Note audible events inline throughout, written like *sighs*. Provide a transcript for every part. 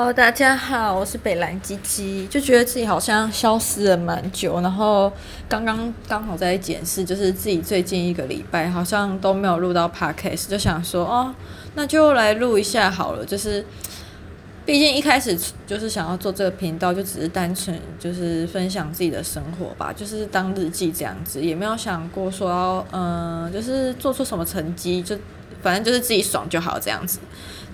哦大家好，我是北兰鸡鸡，就觉得自己好像消失了蛮久，然后刚刚刚好在检视，就是自己最近一个礼拜好像都没有录到 Podcast，就想说哦，那就来录一下好了，就是毕竟一开始就是想要做这个频道，就只是单纯就是分享自己的生活吧，就是当日记这样子，也没有想过说嗯、就是做出什么成绩，就反正就是自己爽就好这样子。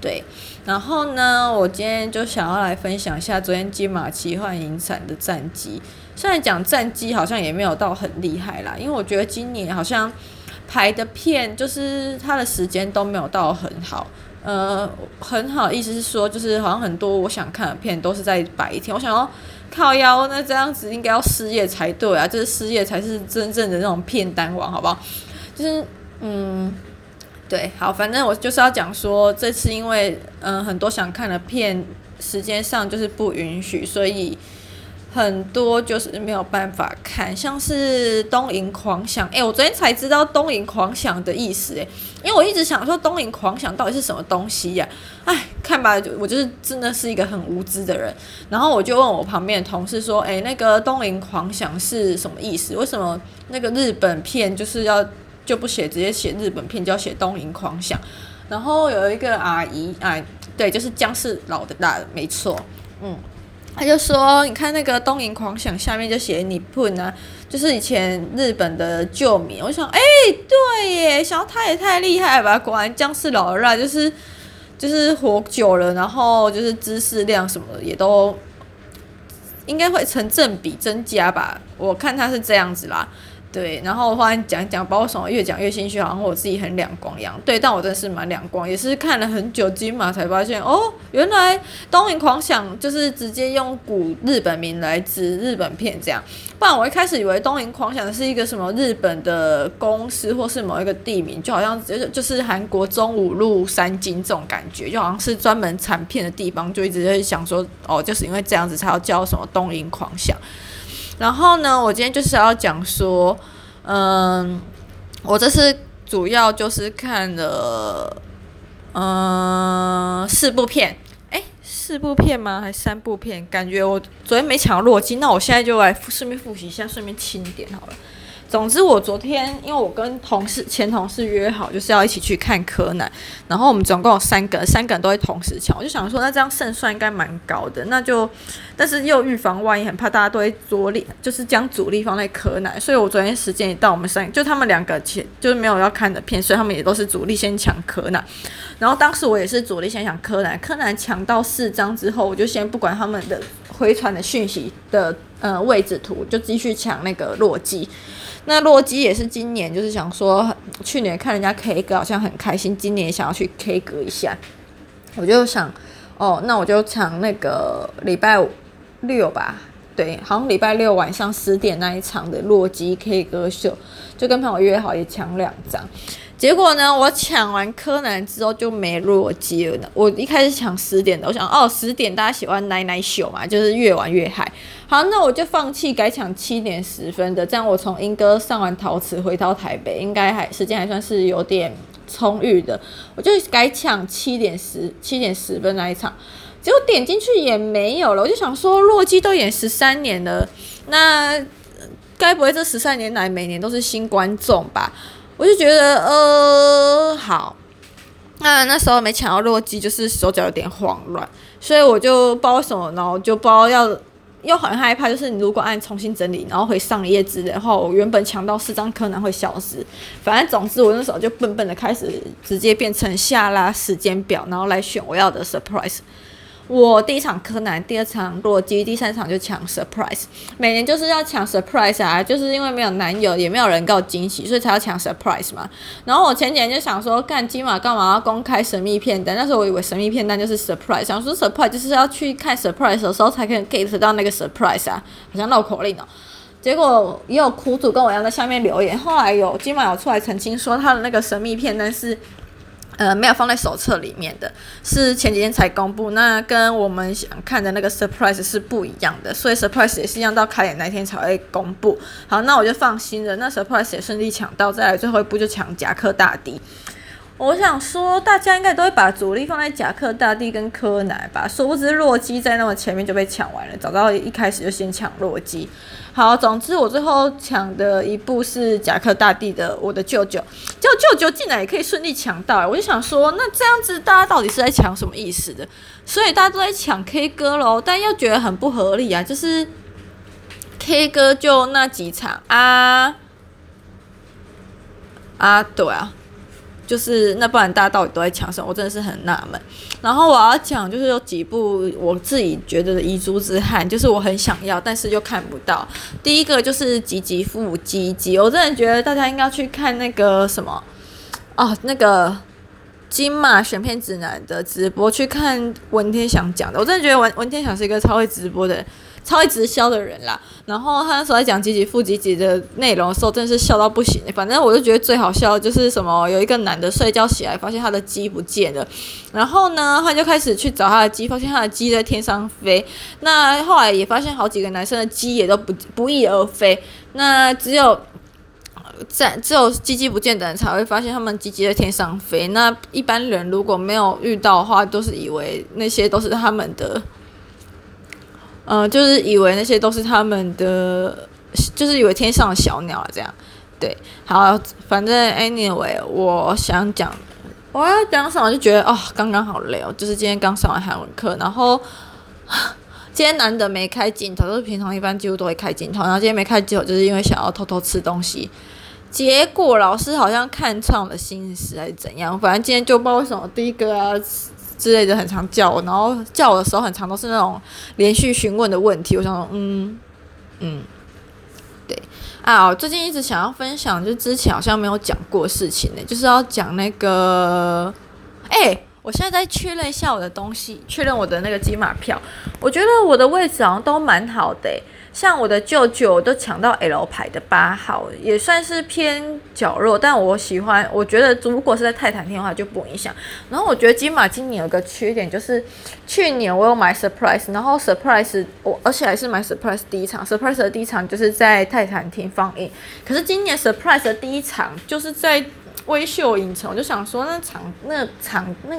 对，然后呢，我今天就想要来分享一下昨天金马奇幻影展的战绩。现在讲战绩好像也没有到很厉害啦，因为我觉得今年好像排的片就是它的时间都没有到很好。呃，很好，意思是说就是好像很多我想看的片都是在白天。我想要靠腰，那这样子应该要失业才对啊，就是失业才是真正的那种片单王，好不好？就是嗯。对，好，反正我就是要讲说，这次因为嗯很多想看的片，时间上就是不允许，所以很多就是没有办法看，像是《东瀛狂想》。哎，我昨天才知道《东瀛狂想》的意思，哎，因为我一直想说《东瀛狂想》到底是什么东西呀？哎，看吧，我就是真的是一个很无知的人。然后我就问我旁边的同事说，哎，那个《东瀛狂想》是什么意思？为什么那个日本片就是要？就不写，直接写日本片，就要写《东瀛狂想》。然后有一个阿姨，哎，对，就是姜是老的大，没错，嗯，他就说，你看那个《东瀛狂想》下面就写日本啊，就是以前日本的旧名。我想，哎，对耶，想他也太厉害了吧，果然姜是老的辣，就是就是活久了，然后就是知识量什么的也都应该会成正比增加吧，我看他是这样子啦。对，然后后来讲讲，包括什么越讲越心虚，好像我自己很两光一样。对，但我真的是蛮两光，也是看了很久金马才发现，哦，原来《东瀛狂想》就是直接用古日本名来指日本片这样。不然我一开始以为《东瀛狂想》是一个什么日本的公司或是某一个地名，就好像就是就是韩国中五路三金这种感觉，就好像是专门产片的地方，就一直在想说，哦，就是因为这样子才要叫什么《东瀛狂想》。然后呢，我今天就是要讲说，嗯，我这次主要就是看了，嗯，四部片，哎，四部片吗？还三部片？感觉我昨天没抢到洛基，那我现在就来顺便复习一下，顺便清点好了。总之，我昨天因为我跟同事前同事约好，就是要一起去看柯南，然后我们总共有三个，三个人都会同时抢，我就想说，那这样胜算应该蛮高的，那就，但是又预防万一，很怕大家都会着力，就是将主力放在柯南，所以我昨天时间一到，我们三就他们两个前就是没有要看的片，所以他们也都是主力先抢柯南，然后当时我也是主力先抢柯南，柯南抢到四张之后，我就先不管他们的回传的讯息的呃位置图，就继续抢那个洛基。那洛基也是今年，就是想说，去年看人家 K 歌好像很开心，今年想要去 K 歌一下。我就想，哦，那我就抢那个礼拜六吧，对，好像礼拜六晚上十点那一场的洛基 K 歌秀，就跟朋友约好也抢两张。结果呢，我抢完柯南之后就没洛基了。我一开始抢十点的，我想哦，十点大家喜欢奶奶秀嘛，就是越玩越嗨。好，那我就放弃，改抢七点十分的。这样我从英歌上完陶瓷回到台北，应该还时间还算是有点充裕的。我就改抢七点十七点十分那一场，结果点进去也没有了。我就想说，洛基都演十三年了，那该不会这十三年来每年都是新观众吧？我就觉得，呃，好，那那时候没抢到洛基，就是手脚有点慌乱，所以我就不知道什么，然后就不知道要，又很害怕，就是你如果按重新整理，然后回上一页之类的话，我原本抢到四张柯南会消失。反正总之，我那时候就笨笨的开始直接变成下拉时间表，然后来选我要的 surprise。我第一场柯南，第二场洛基，第三场就抢 surprise。每年就是要抢 surprise 啊，就是因为没有男友，也没有人告惊喜，所以才要抢 surprise 嘛。然后我前几年就想说，干金马干嘛要公开神秘片单？那时候我以为神秘片单就是 surprise，想说 surprise 就是要去看 surprise 的时候才可以 get 到那个 surprise 啊，好像绕口令哦。结果也有苦主跟我一样在下面留言，后来有金马有出来澄清说，他的那个神秘片单是。呃，没有放在手册里面的，是前几天才公布。那跟我们想看的那个 surprise 是不一样的，所以 surprise 也是一样，到开演那天才会公布。好，那我就放心了。那 surprise 也顺利抢到，再来最后一步就抢夹克大帝。我想说，大家应该都会把主力放在贾克大帝跟柯南吧？殊不知洛基在那么前面就被抢完了，早知道一开始就先抢洛基。好，总之我最后抢的一部是贾克大帝的《我的舅舅》，结果舅舅竟然也可以顺利抢到，我就想说，那这样子大家到底是在抢什么意思的？所以大家都在抢 K 歌喽，但又觉得很不合理啊，就是 K 歌就那几场啊啊，对啊。就是那不然大家到底都在抢什么？我真的是很纳闷。然后我要讲就是有几部我自己觉得的遗珠之憾，就是我很想要但是又看不到。第一个就是吉吉富吉吉，我真的觉得大家应该去看那个什么哦，那个金马选片指南的直播，去看文天祥讲的。我真的觉得文文天祥是一个超会直播的人。超会直销的人啦，然后他那时候在讲吉吉富吉吉的内容的时候，真的是笑到不行。反正我就觉得最好笑就是什么，有一个男的睡觉起来，发现他的鸡不见了，然后呢，他就开始去找他的鸡，发现他的鸡在天上飞。那后来也发现好几个男生的鸡也都不不翼而飞。那只有在只有鸡鸡不见的人才会发现他们鸡鸡在天上飞。那一般人如果没有遇到的话，都是以为那些都是他们的。嗯、就是以为那些都是他们的，就是以为天上的小鸟啊这样，对，好，反正 anyway，我想讲，我要讲什么就觉得哦，刚刚好累哦，就是今天刚上完韩文课，然后 *sighs* 今天难得没开镜头，就是平常一般几乎都会开镜头，然后今天没开镜头，就是因为想要偷偷吃东西，结果老师好像看穿了心思还是怎样，反正今天就不知道为什么第一个啊。之类的很常叫我，然后叫我的时候很常都是那种连续询问的问题。我想说，嗯嗯，对啊，我最近一直想要分享，就之前好像没有讲过事情呢，就是要讲那个，哎、我现在在确认一下我的东西，确认我的那个金马票，我觉得我的位置好像都蛮好的。像我的舅舅都抢到 L 排的八号，也算是偏角落，但我喜欢。我觉得如果是在泰坦厅的话就不影响。然后我觉得金马今年有个缺点，就是去年我有买 Surprise，然后 Surprise 我而且还是买 Surprise 第一场，Surprise 的第一场就是在泰坦厅放映。可是今年 Surprise 的第一场就是在微秀影城，我就想说那场那场那。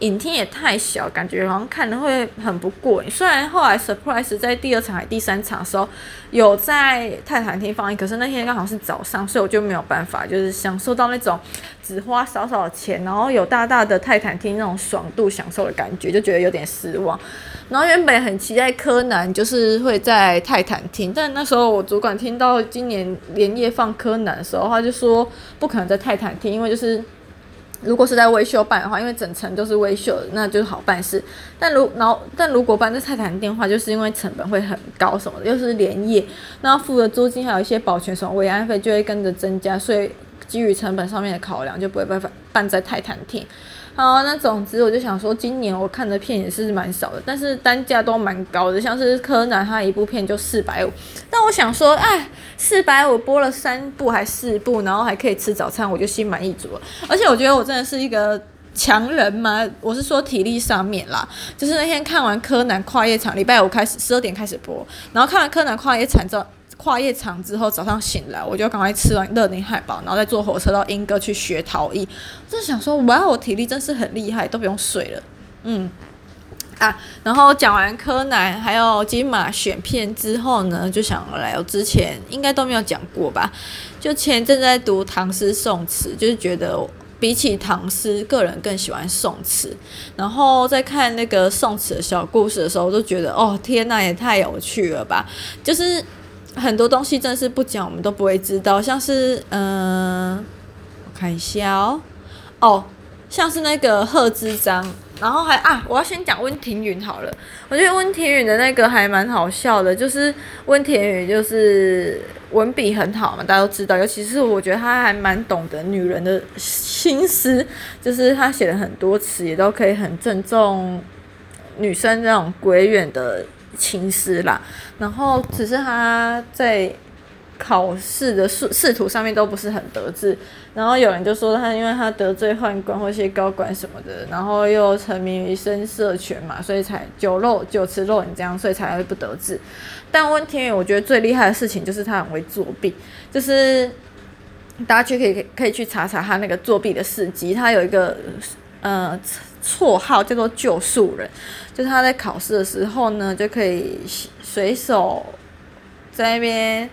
影厅也太小，感觉好像看的会很不过瘾。虽然后来 Surprise 在第二场还第三场的时候有在泰坦厅放映，可是那天刚好是早上，所以我就没有办法，就是享受到那种只花少少钱，然后有大大的泰坦厅那种爽度享受的感觉，就觉得有点失望。然后原本很期待柯南就是会在泰坦厅，但那时候我主管听到今年连夜放柯南的时候，他就说不可能在泰坦厅，因为就是。如果是在维修办的话，因为整层都是维修，那就是好办事。但如然后，但如果办在泰坦厅的话，就是因为成本会很高什么的，又是连夜，那付的租金还有一些保全什么维安费就会跟着增加，所以基于成本上面的考量，就不会办法办在泰坦厅。好，那总之我就想说，今年我看的片也是蛮少的，但是单价都蛮高的，像是柯南，他一部片就四百五。但我想说，哎，四百五播了三部还四部，然后还可以吃早餐，我就心满意足了。而且我觉得我真的是一个强人嘛，我是说体力上面啦，就是那天看完柯南跨夜场，礼拜五开始十二点开始播，然后看完柯南跨夜场之后。跨夜场之后，早上醒来我就赶快吃完乐宁汉堡，然后再坐火车到莺歌去学陶艺。就想说，哇，我体力真是很厉害，都不用睡了。嗯啊，然后讲完柯南还有金马选片之后呢，就想来，我之前应该都没有讲过吧？就前阵在读唐诗宋词，就是觉得比起唐诗，个人更喜欢宋词。然后在看那个宋词的小故事的时候，我都觉得哦，天呐，也太有趣了吧！就是。很多东西真的是不讲我们都不会知道，像是嗯、我看一下哦，哦，像是那个贺知章，然后还啊，我要先讲温庭筠好了。我觉得温庭筠的那个还蛮好笑的，就是温庭筠就是文笔很好嘛，大家都知道。尤其是我觉得他还蛮懂得女人的心思，就是他写了很多词，也都可以很郑重女生这种闺怨的。情诗啦，然后只是他在考试的仕仕途上面都不是很得志，然后有人就说他因为他得罪宦官或一些高官什么的，然后又沉迷于声色犬马，所以才酒肉酒池肉林这样，所以才会不得志。但温庭筠我觉得最厉害的事情就是他很会作弊，就是大家去可以可以去查查他那个作弊的事迹，他有一个呃绰号叫做“救赎人”，就是他在考试的时候呢，就可以随手在那边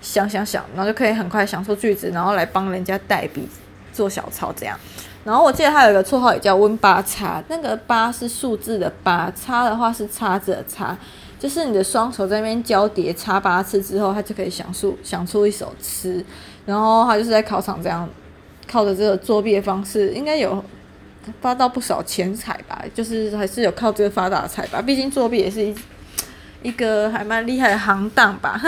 想想想，然后就可以很快想出句子，然后来帮人家代笔做小抄这样。然后我记得他有一个绰号也叫温八叉，那个八是数字的八，叉的话是叉子的叉。就是你的双手在那边交叠叉八次之后，他就可以想出想出一首诗。然后他就是在考场这样靠着这个作弊的方式，应该有发到不少钱财吧。就是还是有靠这个发大财吧。毕竟作弊也是一一个还蛮厉害的行当吧。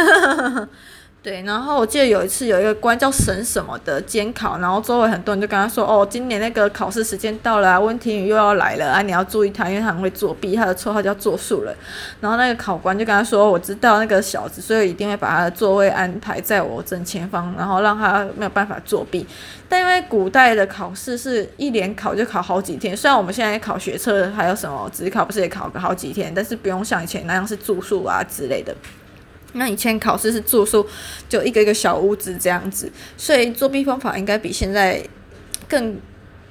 对，然后我记得有一次有一个官叫沈什么的监考，然后周围很多人就跟他说：“哦，今年那个考试时间到了啊，温庭筠又要来了啊，你要注意他，因为他很会作弊，他的绰号叫做树人。”然后那个考官就跟他说：“我知道那个小子，所以一定会把他的座位安排在我正前方，然后让他没有办法作弊。但因为古代的考试是一连考就考好几天，虽然我们现在考学测还有什么职考不是也考个好几天，但是不用像以前那样是住宿啊之类的。”那以前考试是住宿，就一个一个小屋子这样子，所以作弊方法应该比现在更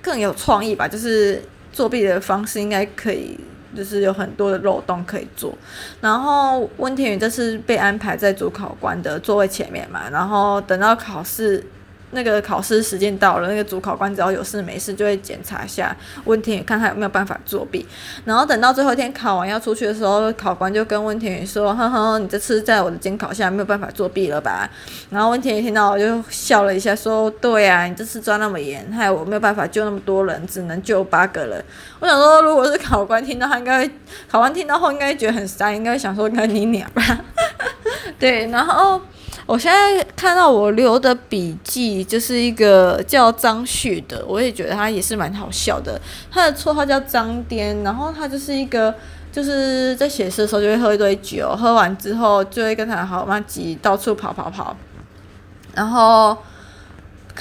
更有创意吧？就是作弊的方式应该可以，就是有很多的漏洞可以做。然后温庭筠这次被安排在主考官的座位前面嘛，然后等到考试。那个考试时间到了，那个主考官只要有事没事就会检查一下温庭筠，看他有没有办法作弊。然后等到最后一天考完要出去的时候，考官就跟温庭筠说：“呵呵，你这次在我的监考下没有办法作弊了吧？”然后温庭筠听到我就笑了一下，说：“对啊，你这次抓那么严，害我没有办法救那么多人，只能救八个人。”我想说，如果是考官听到，他应该考官听到后应该觉得很傻，应该想说：“跟你俩吧。”对，然后。*laughs* 我现在看到我留的笔记，就是一个叫张旭的，我也觉得他也是蛮好笑的。他的绰号叫张癫，然后他就是一个就是在写诗的时候就会喝一堆酒，喝完之后就会跟他好妈吉到处跑跑跑，然后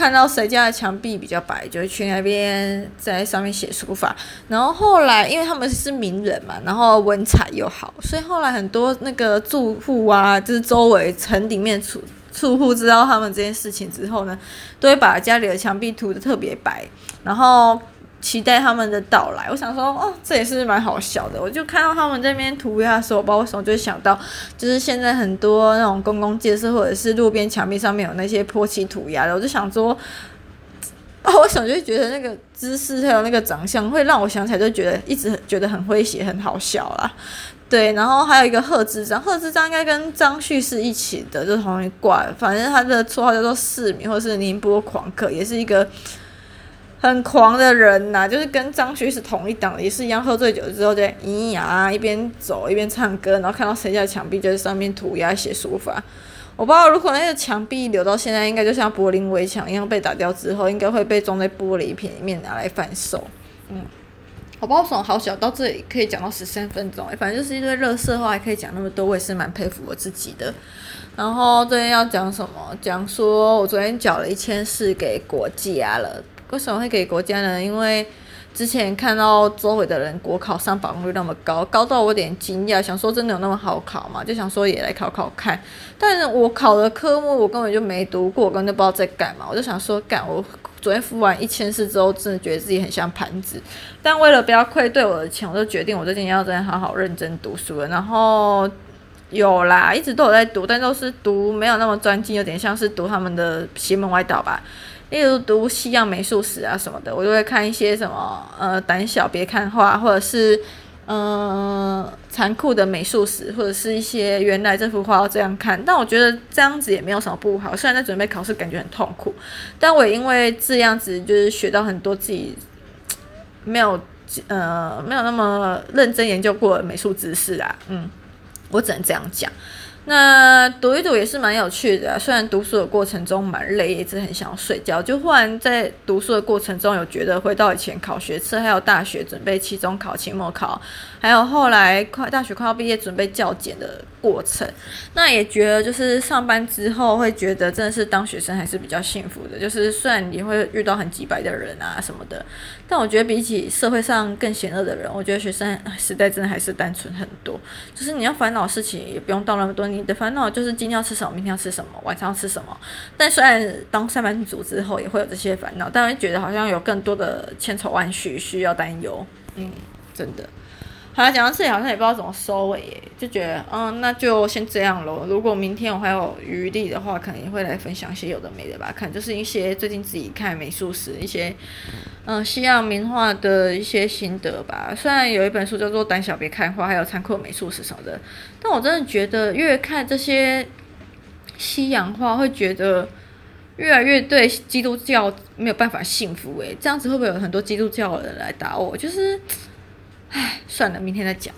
看到谁家的墙壁比较白，就会去那边在上面写书法。然后后来因为他们是名人嘛，然后文采又好，所以后来很多那个住户啊，就是周围城里面住住户知道他们这件事情之后呢，都会把家里的墙壁涂的特别白，然后期待他们的到来。我想说，哦，这也是蛮好笑的。我就看到他们这边涂鸦的时候，我不知道为什么就想到，就是现在很多那种公共建设或者是路边墙壁上面有那些泼漆涂鸦的，我就想说，哦，我想就觉得那个姿势还有那个长相，会让我想起来就觉得一直觉得很诙谐、很好笑啦。对，然后还有一个贺知章，贺知章应该跟张旭是一起的，就同一挂。反正他的绰号叫做四迷，或是宁波狂客，也是一个很狂的人呐、就是跟张旭是同一档，也是一样。喝醉酒之后就咿呀一边走一边唱歌，然后看到谁家的墙壁就在上面涂鸦写书法。我不知道如果那个墙壁留到现在，应该就像柏林围墙一样被打掉之后，应该会被装在玻璃瓶里面拿来贩售。嗯。我不知道为什么好小，到这里可以讲到十三分钟，反正就是一堆垃圾话，还可以讲那么多，我也是蛮佩服我自己的。然后这天要讲什么？讲说我昨天缴了一千四给国家了。为什么会给国家呢？因为之前看到周围的人国考上榜率那么高，高到我有点惊讶，想说真的有那么好考吗？就想说也来考考看。但是我考的科目我根本就没读过，我根本就不知道在干嘛。我就想说干我。昨天付完一千四之后，真的觉得自己很像盘子。但为了不要亏对我的钱，我就决定我最近要真的好好认真读书了。然后有啦，一直都有在读，但都是读没有那么专精，有点像是读他们的邪门歪道吧。例如读西洋美术史啊什么的，我就会看一些什么呃胆小别看画，或者是。嗯，残酷的美术史，或者是一些原来这幅画要这样看，但我觉得这样子也没有什么不好。虽然在准备考试感觉很痛苦，但我也因为这样子就是学到很多自己没有呃没有那么认真研究过的美术知识啊。嗯，我只能这样讲。那读一读也是蛮有趣的，虽然读书的过程中蛮累，一直很想睡觉。就忽然在读书的过程中，有觉得回到以前考学测，还有大学准备期中考、期末考，还有后来快大学快要毕业准备教检的过程。那也觉得就是上班之后会觉得真的是当学生还是比较幸福的。就是虽然你会遇到很几百的人啊什么的，但我觉得比起社会上更险恶的人，我觉得学生时代真的还是单纯很多。就是你要烦恼事情也不用到那么多。你的烦恼就是今天要吃什么，明天要吃什么，晚上要吃什么。但虽然当上班族之后也会有这些烦恼，但会觉得好像有更多的千头万绪需要担忧。嗯，真的。好了，讲到这里好像也不知道怎么收尾耶，就觉得嗯，那就先这样喽。如果明天我还有余力的话，可能也会来分享一些有的没的吧。可能就是一些最近自己看美术史一些嗯西洋名画的一些心得吧。虽然有一本书叫做《胆小别看花》，还有残酷美术史什么的，但我真的觉得越看这些西洋画，会觉得越来越对基督教没有办法信服。诶，这样子会不会有很多基督教的人来打我？就是。唉，算了，明天再讲。